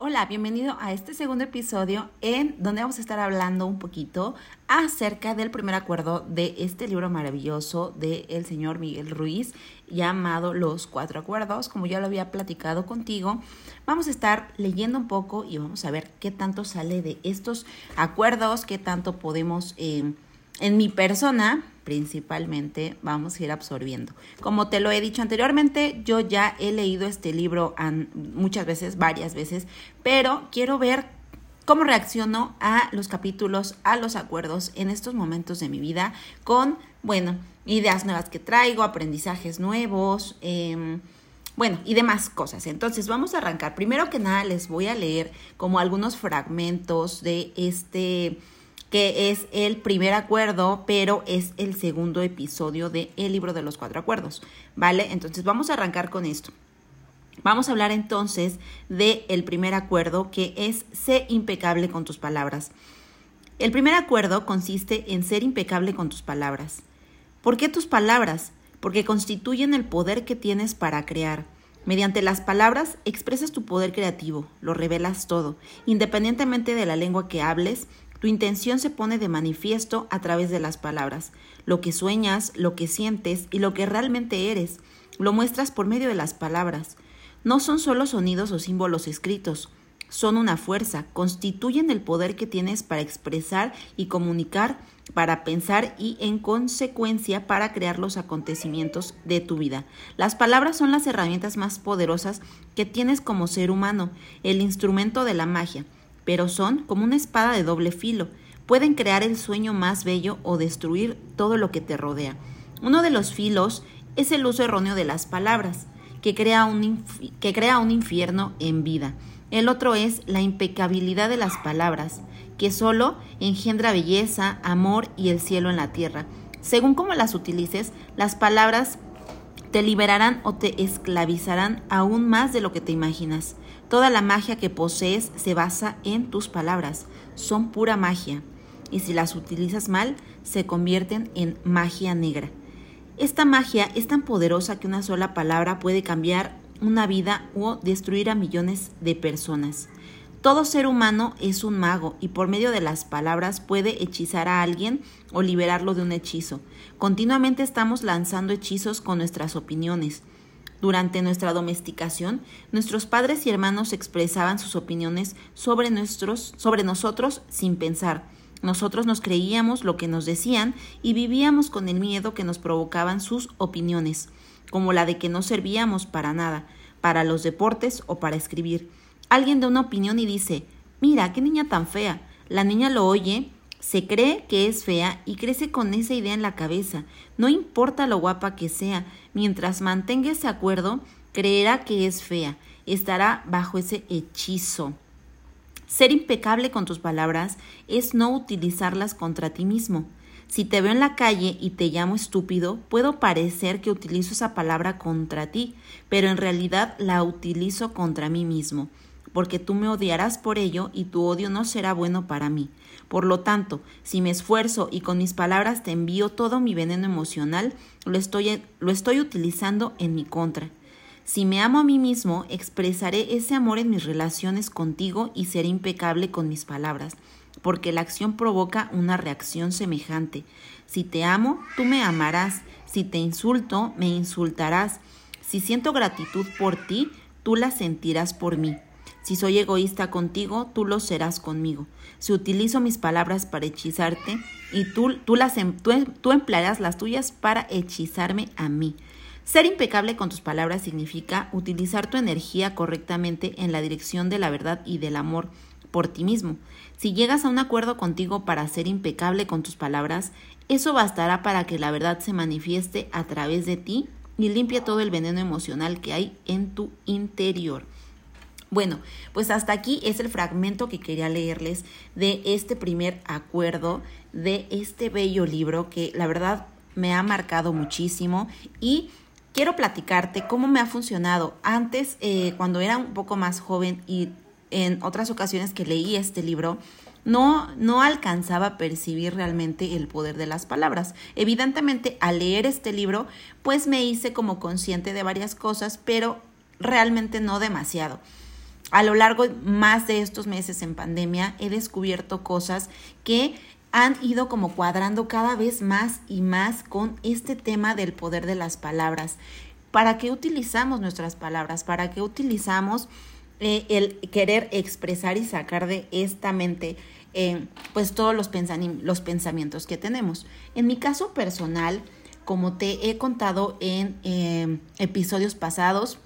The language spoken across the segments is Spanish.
Hola, bienvenido a este segundo episodio en donde vamos a estar hablando un poquito acerca del primer acuerdo de este libro maravilloso del el señor Miguel Ruiz llamado Los Cuatro Acuerdos. Como ya lo había platicado contigo, vamos a estar leyendo un poco y vamos a ver qué tanto sale de estos acuerdos, qué tanto podemos... Eh, en mi persona principalmente vamos a ir absorbiendo. Como te lo he dicho anteriormente, yo ya he leído este libro muchas veces, varias veces, pero quiero ver cómo reacciono a los capítulos, a los acuerdos en estos momentos de mi vida con, bueno, ideas nuevas que traigo, aprendizajes nuevos, em, bueno, y demás cosas. Entonces, vamos a arrancar. Primero que nada, les voy a leer como algunos fragmentos de este que es el primer acuerdo, pero es el segundo episodio del el libro de los cuatro acuerdos, ¿vale? Entonces vamos a arrancar con esto. Vamos a hablar entonces del el primer acuerdo que es sé impecable con tus palabras. El primer acuerdo consiste en ser impecable con tus palabras. ¿Por qué tus palabras? Porque constituyen el poder que tienes para crear. Mediante las palabras expresas tu poder creativo, lo revelas todo, independientemente de la lengua que hables, tu intención se pone de manifiesto a través de las palabras. Lo que sueñas, lo que sientes y lo que realmente eres, lo muestras por medio de las palabras. No son solo sonidos o símbolos escritos, son una fuerza, constituyen el poder que tienes para expresar y comunicar, para pensar y en consecuencia para crear los acontecimientos de tu vida. Las palabras son las herramientas más poderosas que tienes como ser humano, el instrumento de la magia pero son como una espada de doble filo. Pueden crear el sueño más bello o destruir todo lo que te rodea. Uno de los filos es el uso erróneo de las palabras, que crea un, que crea un infierno en vida. El otro es la impecabilidad de las palabras, que solo engendra belleza, amor y el cielo en la tierra. Según cómo las utilices, las palabras te liberarán o te esclavizarán aún más de lo que te imaginas. Toda la magia que posees se basa en tus palabras. Son pura magia. Y si las utilizas mal, se convierten en magia negra. Esta magia es tan poderosa que una sola palabra puede cambiar una vida o destruir a millones de personas. Todo ser humano es un mago y por medio de las palabras puede hechizar a alguien o liberarlo de un hechizo. Continuamente estamos lanzando hechizos con nuestras opiniones. Durante nuestra domesticación, nuestros padres y hermanos expresaban sus opiniones sobre, nuestros, sobre nosotros sin pensar. Nosotros nos creíamos lo que nos decían y vivíamos con el miedo que nos provocaban sus opiniones, como la de que no servíamos para nada, para los deportes o para escribir. Alguien da una opinión y dice, mira, qué niña tan fea. La niña lo oye, se cree que es fea y crece con esa idea en la cabeza. No importa lo guapa que sea, mientras mantenga ese acuerdo, creerá que es fea, estará bajo ese hechizo. Ser impecable con tus palabras es no utilizarlas contra ti mismo. Si te veo en la calle y te llamo estúpido, puedo parecer que utilizo esa palabra contra ti, pero en realidad la utilizo contra mí mismo porque tú me odiarás por ello y tu odio no será bueno para mí. Por lo tanto, si me esfuerzo y con mis palabras te envío todo mi veneno emocional, lo estoy, lo estoy utilizando en mi contra. Si me amo a mí mismo, expresaré ese amor en mis relaciones contigo y seré impecable con mis palabras, porque la acción provoca una reacción semejante. Si te amo, tú me amarás. Si te insulto, me insultarás. Si siento gratitud por ti, tú la sentirás por mí. Si soy egoísta contigo, tú lo serás conmigo. Si utilizo mis palabras para hechizarte y tú, tú, las, em, tú, emplearás las tuyas para hechizarme a mí. Ser impecable con tus palabras significa utilizar tu energía correctamente en la dirección de la verdad y del amor por ti mismo. Si llegas a un acuerdo contigo para ser impecable con tus palabras, eso bastará para que la verdad se manifieste a través de ti y limpie todo el veneno emocional que hay en tu interior. Bueno, pues hasta aquí es el fragmento que quería leerles de este primer acuerdo de este bello libro que la verdad me ha marcado muchísimo y quiero platicarte cómo me ha funcionado. Antes, eh, cuando era un poco más joven y en otras ocasiones que leí este libro, no, no alcanzaba a percibir realmente el poder de las palabras. Evidentemente, al leer este libro, pues me hice como consciente de varias cosas, pero realmente no demasiado. A lo largo más de estos meses en pandemia he descubierto cosas que han ido como cuadrando cada vez más y más con este tema del poder de las palabras. ¿Para qué utilizamos nuestras palabras? ¿Para qué utilizamos eh, el querer expresar y sacar de esta mente eh, pues todos los, los pensamientos que tenemos? En mi caso personal, como te he contado en eh, episodios pasados,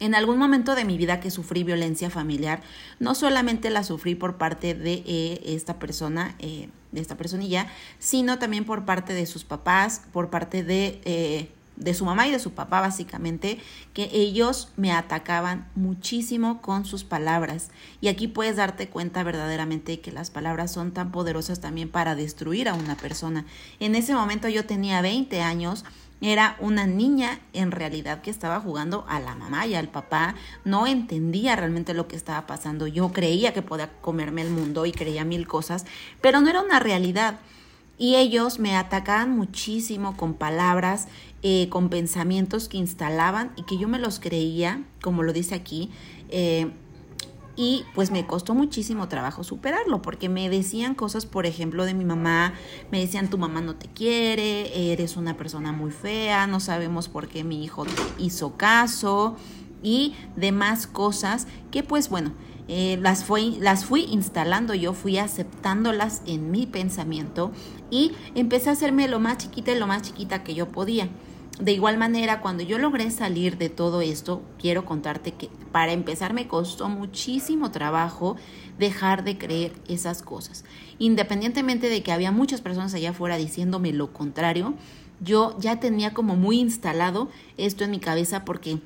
en algún momento de mi vida que sufrí violencia familiar, no solamente la sufrí por parte de eh, esta persona, eh, de esta personilla, sino también por parte de sus papás, por parte de, eh, de su mamá y de su papá, básicamente, que ellos me atacaban muchísimo con sus palabras. Y aquí puedes darte cuenta verdaderamente que las palabras son tan poderosas también para destruir a una persona. En ese momento yo tenía 20 años era una niña en realidad que estaba jugando a la mamá y al papá. No entendía realmente lo que estaba pasando. Yo creía que podía comerme el mundo y creía mil cosas, pero no era una realidad. Y ellos me atacaban muchísimo con palabras, eh, con pensamientos que instalaban y que yo me los creía, como lo dice aquí. Eh, y pues me costó muchísimo trabajo superarlo porque me decían cosas, por ejemplo, de mi mamá, me decían tu mamá no te quiere, eres una persona muy fea, no sabemos por qué mi hijo te hizo caso y demás cosas que pues bueno, eh, las, fui, las fui instalando yo, fui aceptándolas en mi pensamiento y empecé a hacerme lo más chiquita y lo más chiquita que yo podía. De igual manera, cuando yo logré salir de todo esto, quiero contarte que para empezar me costó muchísimo trabajo dejar de creer esas cosas. Independientemente de que había muchas personas allá afuera diciéndome lo contrario, yo ya tenía como muy instalado esto en mi cabeza porque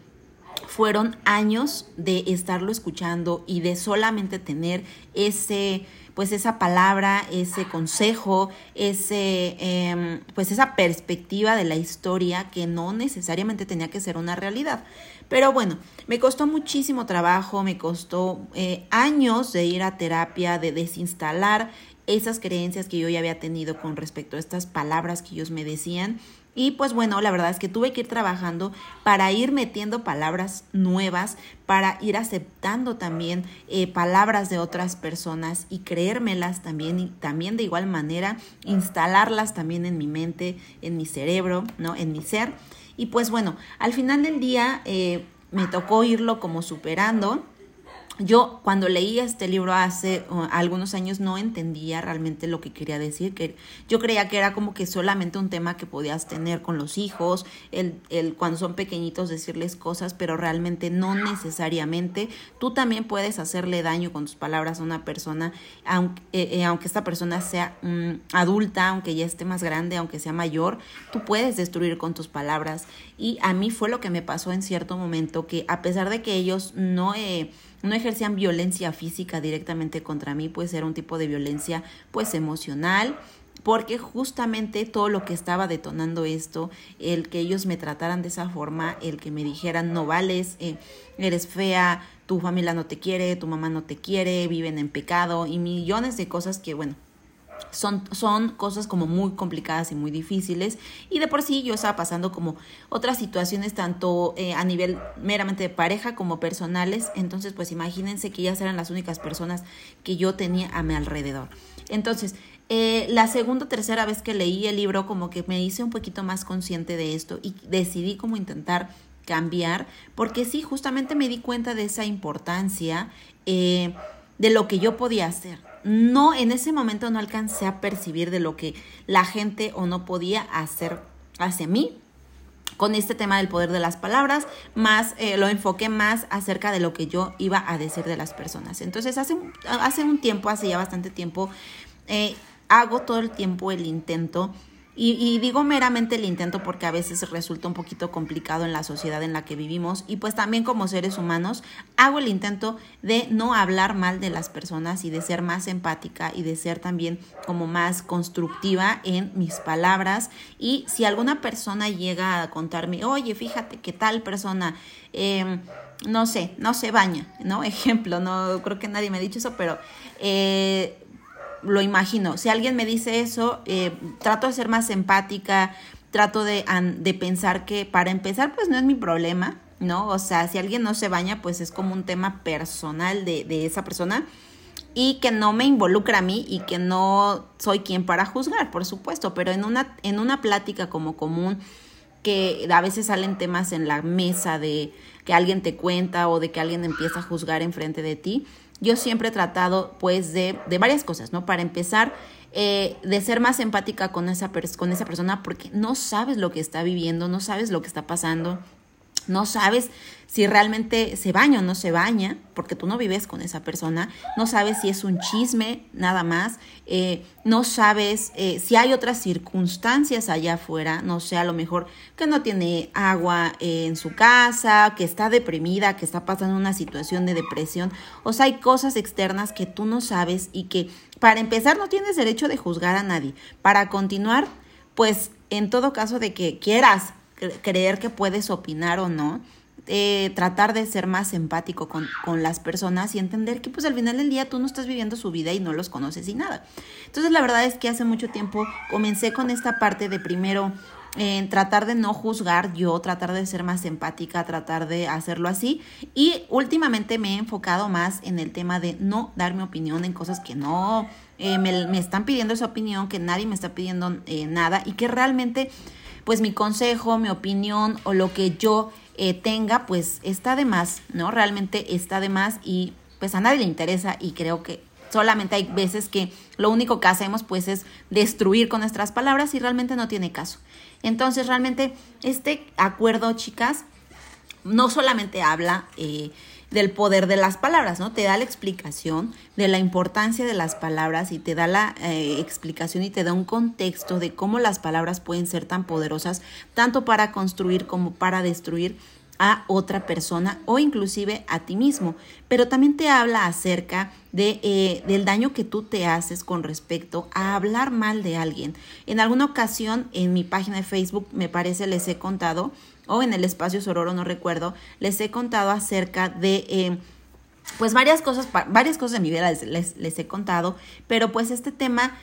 fueron años de estarlo escuchando y de solamente tener ese pues esa palabra, ese consejo, ese, em, pues esa perspectiva de la historia que no necesariamente tenía que ser una realidad. Pero bueno, me costó muchísimo trabajo, me costó eh, años de ir a terapia, de desinstalar esas creencias que yo ya había tenido con respecto a estas palabras que ellos me decían y pues bueno, la verdad es que tuve que ir trabajando para ir metiendo palabras nuevas, para ir aceptando también eh, palabras de otras personas y creérmelas también y también de igual manera instalarlas también en mi mente, en mi cerebro, ¿no? En mi ser. Y pues bueno, al final del día eh, me tocó irlo como superando yo cuando leí este libro hace uh, algunos años no entendía realmente lo que quería decir, que yo creía que era como que solamente un tema que podías tener con los hijos, el, el cuando son pequeñitos decirles cosas, pero realmente no necesariamente. Tú también puedes hacerle daño con tus palabras a una persona, aunque, eh, eh, aunque esta persona sea mm, adulta, aunque ya esté más grande, aunque sea mayor, tú puedes destruir con tus palabras. Y a mí fue lo que me pasó en cierto momento, que a pesar de que ellos no... Eh, no ejercían violencia física directamente contra mí, pues era un tipo de violencia pues emocional, porque justamente todo lo que estaba detonando esto, el que ellos me trataran de esa forma, el que me dijeran no vales, eh, eres fea, tu familia no te quiere, tu mamá no te quiere, viven en pecado y millones de cosas que bueno, son, son cosas como muy complicadas y muy difíciles. Y de por sí yo estaba pasando como otras situaciones tanto eh, a nivel meramente de pareja como personales. Entonces pues imagínense que ellas eran las únicas personas que yo tenía a mi alrededor. Entonces eh, la segunda o tercera vez que leí el libro como que me hice un poquito más consciente de esto y decidí como intentar cambiar porque sí justamente me di cuenta de esa importancia eh, de lo que yo podía hacer no, en ese momento no alcancé a percibir de lo que la gente o no podía hacer hacia mí con este tema del poder de las palabras, más eh, lo enfoqué más acerca de lo que yo iba a decir de las personas. Entonces, hace, hace un tiempo, hace ya bastante tiempo, eh, hago todo el tiempo el intento y, digo meramente el intento porque a veces resulta un poquito complicado en la sociedad en la que vivimos y pues también como seres humanos hago el intento de no hablar mal de las personas y de ser más empática y de ser también como más constructiva en mis palabras y si alguna persona llega a contarme, oye, fíjate que tal persona... Em, no sé, no se baña, ¿no? Ejemplo, no creo que nadie me ha dicho eso, pero eh, lo imagino. Si alguien me dice eso, eh, trato de ser más empática, trato de, de, pensar que para empezar, pues no es mi problema, ¿no? O sea, si alguien no se baña, pues es como un tema personal de, de esa persona y que no me involucra a mí y que no soy quien para juzgar, por supuesto, pero en una, en una plática como común que a veces salen temas en la mesa de que alguien te cuenta o de que alguien empieza a juzgar enfrente de ti, yo siempre he tratado pues de, de varias cosas, ¿no? Para empezar, eh, de ser más empática con esa, con esa persona porque no sabes lo que está viviendo, no sabes lo que está pasando, no sabes si realmente se baña o no se baña, porque tú no vives con esa persona, no sabes si es un chisme nada más, eh, no sabes eh, si hay otras circunstancias allá afuera, no sé, a lo mejor que no tiene agua eh, en su casa, que está deprimida, que está pasando una situación de depresión, o sea, hay cosas externas que tú no sabes y que para empezar no tienes derecho de juzgar a nadie, para continuar, pues en todo caso de que quieras creer que puedes opinar o no, eh, tratar de ser más empático con, con, las personas y entender que pues al final del día tú no estás viviendo su vida y no los conoces y nada. Entonces la verdad es que hace mucho tiempo comencé con esta parte de primero eh, tratar de no juzgar yo, tratar de ser más empática, tratar de hacerlo así y últimamente me he enfocado más en el tema de no dar mi opinión en cosas que no eh, me, me, están pidiendo esa opinión, que nadie me está pidiendo nada y que realmente pues mi consejo, mi opinión o lo que yo eh, tenga, pues está de más, ¿no? Realmente está de más y pues a nadie le interesa y creo que solamente hay veces que lo único que hacemos pues es destruir con nuestras palabras y realmente no tiene caso. Entonces realmente este acuerdo, chicas, no solamente habla eh, del poder de las palabras, ¿no? Te da la explicación de la importancia de las palabras y te da la eh, explicación y te da un contexto de cómo las palabras pueden ser tan poderosas, tanto para construir como para destruir a otra persona o inclusive a ti mismo. Pero también te habla acerca de, eh, del daño que tú te haces con respecto a hablar mal de alguien. En alguna ocasión en mi página de Facebook, me parece, les he contado o en el espacio Sororo, no recuerdo, les he contado acerca de... Eh, pues varias cosas, varias cosas de mi vida les, les, he contado, pero pues este tema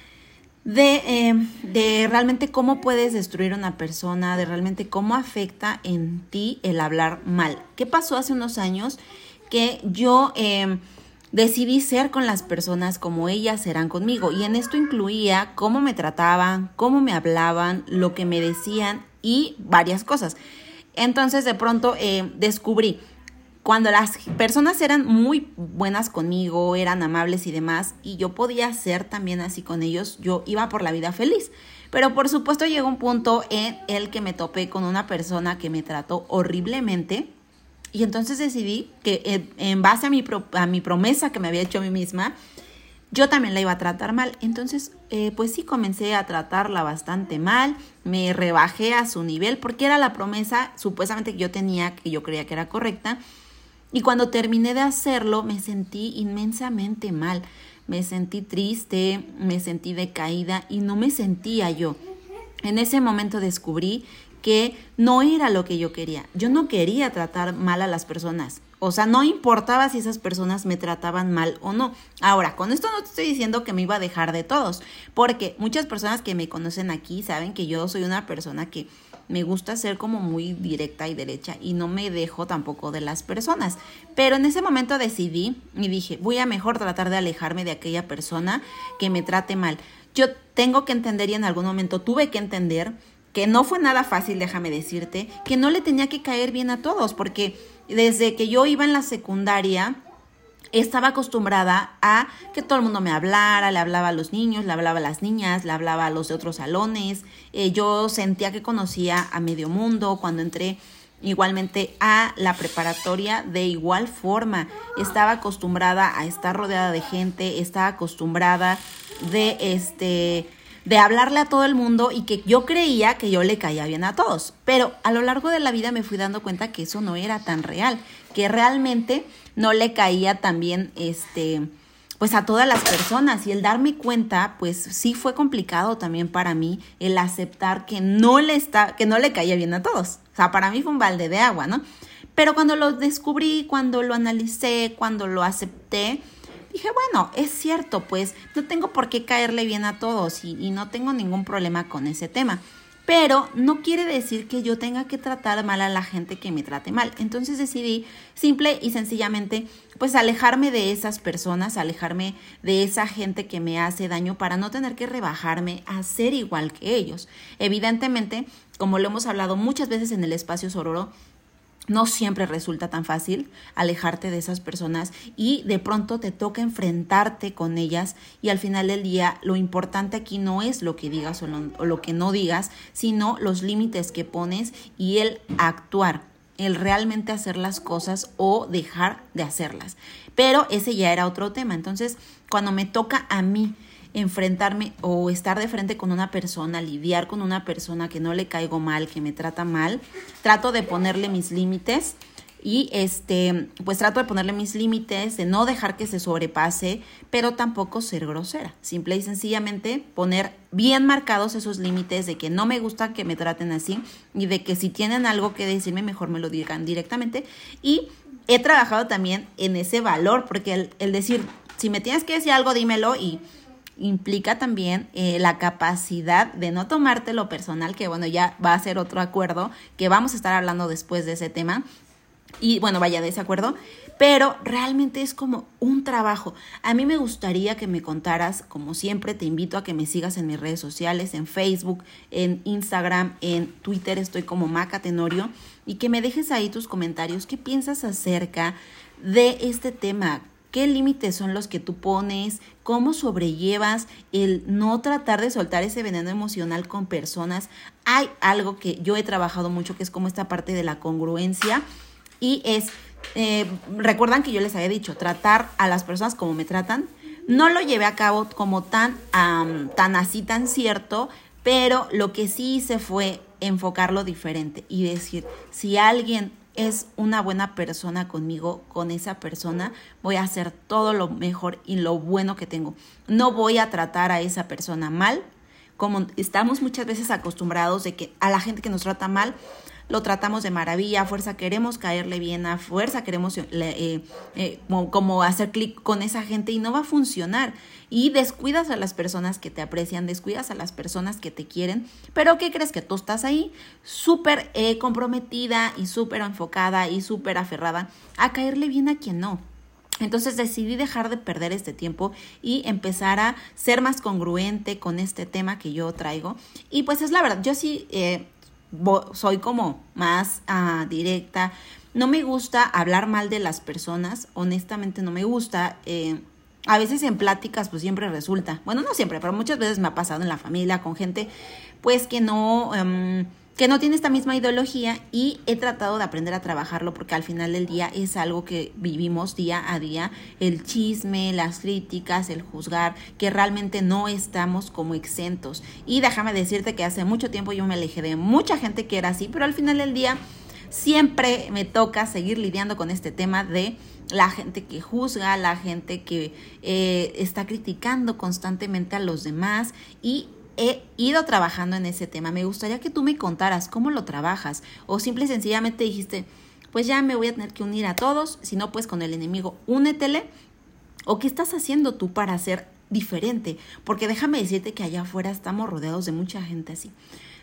de, eh, de, realmente cómo puedes destruir a una persona, de realmente cómo afecta en ti el hablar mal. ¿Qué pasó hace unos años? Que yo eh, decidí ser con las personas como ellas serán conmigo y en esto incluía cómo me trataban, cómo me hablaban, lo que me decían y varias cosas. Entonces de pronto eh, descubrí, cuando las personas eran muy buenas conmigo, eran amables y demás, y yo podía ser también así con ellos, yo iba por la vida feliz. Pero por supuesto llegó un punto en el que me topé con una persona que me trató horriblemente. Y entonces decidí que eh, en base a mi, a mi promesa que me había hecho a mí misma, yo también la iba a tratar mal. Entonces, eh, pues sí, comencé a tratarla bastante mal, me rebajé a su nivel porque era la promesa supuestamente que yo tenía, que yo creía que era correcta. Y cuando terminé de hacerlo, me sentí inmensamente mal. Me sentí triste, me sentí decaída y no me sentía yo. En ese momento descubrí que no era lo que yo quería. Yo no quería tratar mal a las personas. O sea, no importaba si esas personas me trataban mal o no. Ahora, con esto no te estoy diciendo que me iba a dejar de todos, porque muchas personas que me conocen aquí saben que yo soy una persona que me gusta ser como muy directa y derecha y no me dejo tampoco de las personas. Pero en ese momento decidí y dije, voy a mejor tratar de alejarme de aquella persona que me trate mal. Yo tengo que entender y en algún momento tuve que entender que no fue nada fácil, déjame decirte, que no le tenía que caer bien a todos, porque desde que yo iba en la secundaria, estaba acostumbrada a que todo el mundo me hablara, le hablaba a los niños, le hablaba a las niñas, le hablaba a los de otros salones. Eh, yo sentía que conocía a medio mundo cuando entré igualmente a la preparatoria de igual forma. Estaba acostumbrada a estar rodeada de gente, estaba acostumbrada de este de hablarle a todo el mundo y que yo creía que yo le caía bien a todos. Pero a lo largo de la vida me fui dando cuenta que eso no era tan real, que realmente no le caía tan bien este pues a todas las personas y el darme cuenta pues sí fue complicado también para mí el aceptar que no le está que no le caía bien a todos. O sea, para mí fue un balde de agua, ¿no? Pero cuando lo descubrí, cuando lo analicé, cuando lo acepté, dije, bueno, es cierto, pues no tengo por qué caerle bien a todos y, no tengo ningún problema con ese tema. pero no quiere decir que yo tenga que tratar mal a la gente que me trate mal. Entonces decidí simple y sencillamente pues alejarme de esas personas, alejarme de esa gente que me hace daño para no tener que rebajarme a ser igual que ellos. Evidentemente, como lo hemos hablado muchas veces en el espacio Sororo, no siempre resulta tan fácil alejarte de esas personas y de pronto te toca enfrentarte con ellas y al final del día lo importante aquí no es lo que digas o, lo que no digas, sino los límites que pones y el actuar, el realmente hacer las cosas o dejar de hacerlas. Pero ese ya era otro tema. Entonces, cuando me toca a mí enfrentarme o estar de frente con una persona, lidiar con una persona que no le caigo mal, que me trata mal, trato de ponerle mis límites y este, pues trato de ponerle mis límites, de no dejar que se sobrepase, pero tampoco ser grosera. Simple y sencillamente poner bien marcados esos límites de que no me gusta que me traten así y de que si tienen algo que decirme, mejor me lo digan directamente. Y he trabajado también en ese valor, porque el, el decir, si me tienes que decir algo, dímelo y implica también eh, la capacidad de no tomarte lo personal, que bueno, ya va a ser otro acuerdo, que vamos a estar hablando después de ese tema. Y bueno, vaya de ese acuerdo, pero realmente es como un trabajo. A mí me gustaría que me contaras, como siempre, te invito a que me sigas en mis redes sociales, en Facebook, en Instagram, en Twitter, estoy como Maca Tenorio, y que me dejes ahí tus comentarios, qué piensas acerca de este tema, qué límites son los que tú pones, cómo sobrellevas el no tratar de soltar ese veneno emocional con personas. Hay algo que yo he trabajado mucho que es como esta parte de la congruencia y es, eh, recuerdan que yo les había dicho, tratar a las personas como me tratan. No lo llevé a cabo como tan, tan así, tan cierto, pero lo que sí hice fue enfocarlo diferente y decir, si alguien es una buena persona conmigo, con esa persona, voy a hacer todo lo mejor y lo bueno que tengo. No voy a tratar a esa persona mal, como estamos muchas veces acostumbrados de que a la gente que nos trata mal, lo tratamos de maravilla, fuerza queremos caerle bien, a fuerza queremos eh, eh, como, hacer clic con esa gente y no va a funcionar. Y descuidas a las personas que te aprecian, descuidas a las personas que te quieren, pero ¿qué crees que tú estás ahí súper eh, comprometida y súper enfocada y súper aferrada a caerle bien a quien no? Entonces decidí dejar de perder este tiempo y empezar a ser más congruente con este tema que yo traigo. Y pues es la verdad, yo sí soy como más ah, directa. No me gusta hablar mal de las personas, honestamente no me gusta. Eh, a veces en pláticas pues siempre resulta, bueno, no siempre, pero muchas veces me ha pasado en la familia con gente pues que no... Em, que no tiene esta misma ideología y he tratado de aprender a trabajarlo porque al final del día es algo que vivimos día a día, el chisme, las críticas, el juzgar, que realmente no estamos como exentos. Y déjame decirte que hace mucho tiempo yo me alejé de mucha gente que era así, pero al final del día siempre me toca seguir lidiando con este tema de la gente que juzga, la gente que eh, está criticando constantemente a los demás y he ido trabajando en ese tema. Me gustaría que tú me contaras cómo lo trabajas o simple y sencillamente dijiste, pues ya me voy a tener que unir a todos, si no pues con el enemigo, únetele. ¿O qué estás haciendo tú para ser diferente? Porque déjame decirte que allá afuera estamos rodeados de mucha gente así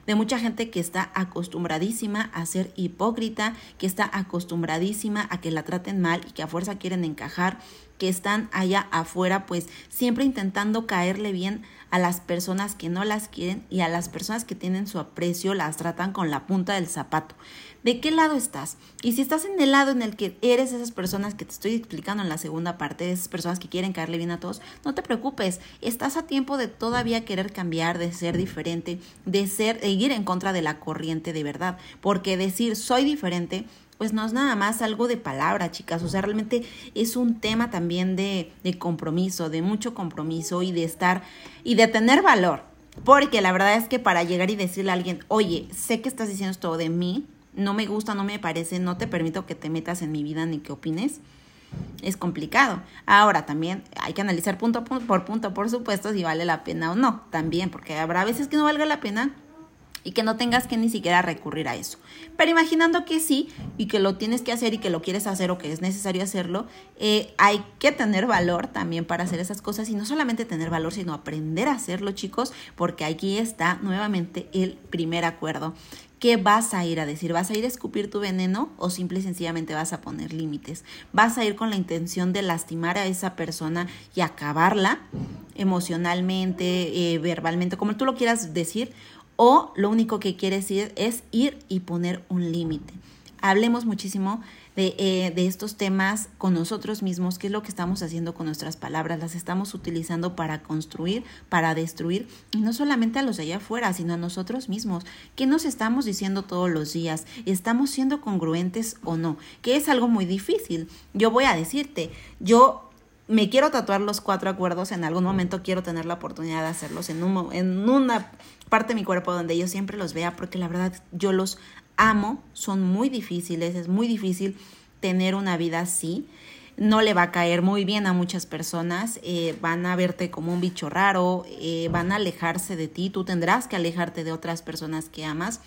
de mucha gente que está acostumbradísima a ser hipócrita, que está acostumbradísima a que la traten mal y que a fuerza quieren encajar, que están allá afuera pues siempre intentando caerle bien a las personas que no las quieren y a las personas que tienen su aprecio las tratan con la punta del zapato. ¿De qué lado estás? Y si estás en el lado en el que eres esas personas que te estoy explicando en la segunda parte, esas personas que quieren caerle bien a todos, no te preocupes, estás a tiempo de todavía querer cambiar, de ser diferente, de ser, de ir en contra de la corriente de verdad, porque decir soy diferente pues no es nada más algo de palabra, chicas, o sea, realmente es un tema también de, de compromiso, de mucho compromiso y de estar y de tener valor. Porque la verdad es que para llegar y decirle a alguien, oye, sé que estás diciendo esto de mí, no me gusta, no me parece, no te permito que te metas en mi vida ni que opines, es complicado. Ahora también hay que analizar punto por punto, por supuesto, si vale la pena o no, también, porque habrá veces que no valga la pena y que no tengas que ni siquiera recurrir a eso. Pero imaginando que sí y que lo tienes que hacer y que lo quieres hacer o que es necesario hacerlo, eh, hay que tener valor también para hacer esas cosas y no solamente tener valor, sino aprender a hacerlo, chicos, porque aquí está nuevamente el primer acuerdo. ¿Qué vas a ir a decir? ¿Vas a ir a escupir tu veneno o simple y sencillamente vas a poner límites? ¿Vas a ir con la intención de lastimar a esa persona y acabarla emocionalmente, eh, verbalmente, como tú lo quieras decir? ¿O lo único que quieres ir es ir y poner un límite? Hablemos muchísimo eh, de, estos temas con nosotros mismos, qué es lo que estamos haciendo con nuestras palabras, las estamos utilizando para construir, para destruir, y no solamente a los de allá afuera, sino a nosotros mismos. ¿Qué nos estamos diciendo todos los días? ¿Estamos siendo congruentes o no? Que es algo muy difícil. Yo voy a decirte, yo me quiero tatuar los cuatro acuerdos, en algún momento quiero tener la oportunidad de hacerlos en, un, en una parte de mi cuerpo donde yo siempre los vea, porque la verdad yo los amo, son muy difíciles, es muy difícil tener una vida así. No le va a caer muy bien a muchas personas, eh, van a verte como un bicho raro, eh, van a alejarse de ti, tú tendrás que alejarte de otras personas que amas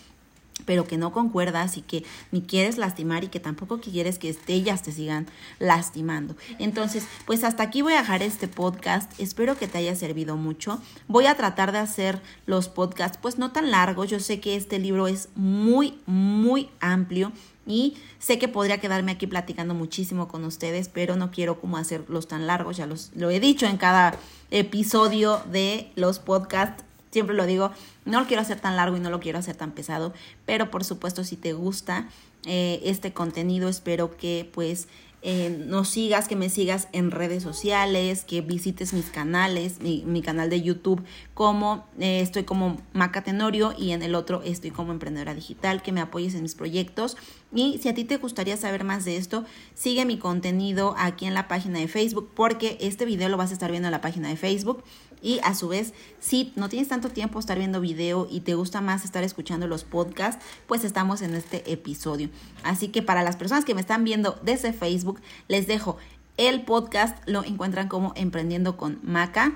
pero que no concuerdas y que ni quieres lastimar y que tampoco quieres que ellas te sigan lastimando. Entonces, pues hasta aquí voy a dejar este podcast. Espero que te haya servido mucho. Voy a tratar de hacer los podcasts pues no tan largos. Yo sé que este libro es muy, muy amplio y sé que podría quedarme aquí platicando muchísimo con ustedes, pero no quiero como hacerlos tan largos. Ya los, lo he dicho en cada episodio de los podcasts Siempre lo digo, no lo quiero hacer tan largo y no lo quiero hacer tan pesado, pero por supuesto si te gusta eh, este contenido, espero que pues eh, nos sigas, que me sigas en redes sociales, que visites mis canales, mi, canal de YouTube, como eh, estoy como Maca Tenorio y en el otro estoy como emprendedora digital, que me apoyes en mis proyectos. Y si a ti te gustaría saber más de esto, sigue mi contenido aquí en la página de Facebook, porque este video lo vas a estar viendo en la página de Facebook. Y a su vez, si no tienes tanto tiempo estar viendo video y te gusta más estar escuchando los podcasts, pues estamos en este episodio. Así que para las personas que me están viendo desde Facebook, les dejo el podcast, lo encuentran como Emprendiendo con Maca.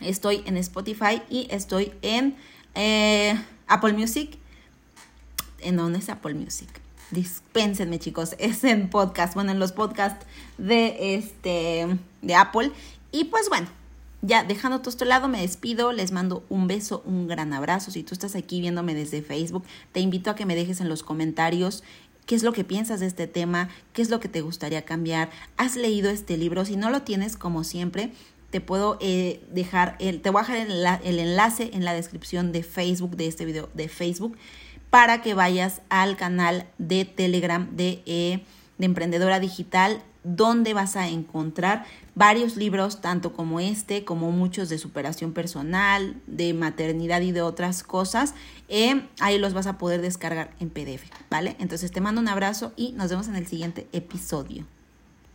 Estoy en Spotify y estoy en eh, Apple Music. ¿En dónde es Apple Music? Dispénsenme, chicos. Es en podcast. Bueno, en los podcasts de este de Apple. Y pues bueno, ya dejando todo esto lado, me despido, les mando un beso, un gran abrazo. Si tú estás aquí viéndome desde Facebook, te invito a que me dejes en los comentarios qué es lo que piensas de este tema, qué es lo que te gustaría cambiar. ¿Has leído este libro? Si no lo tienes, como siempre, te puedo eh, dejar, el, te voy a dejar el, enlace en la descripción de Facebook, de este video de Facebook, para que vayas al canal de Telegram de, eh, de Emprendedora Digital donde vas a encontrar varios libros, tanto como este, como muchos de superación personal, de maternidad y de otras cosas. Eh, ahí los vas a poder descargar en PDF, ¿vale? Entonces te mando un abrazo y nos vemos en el siguiente episodio.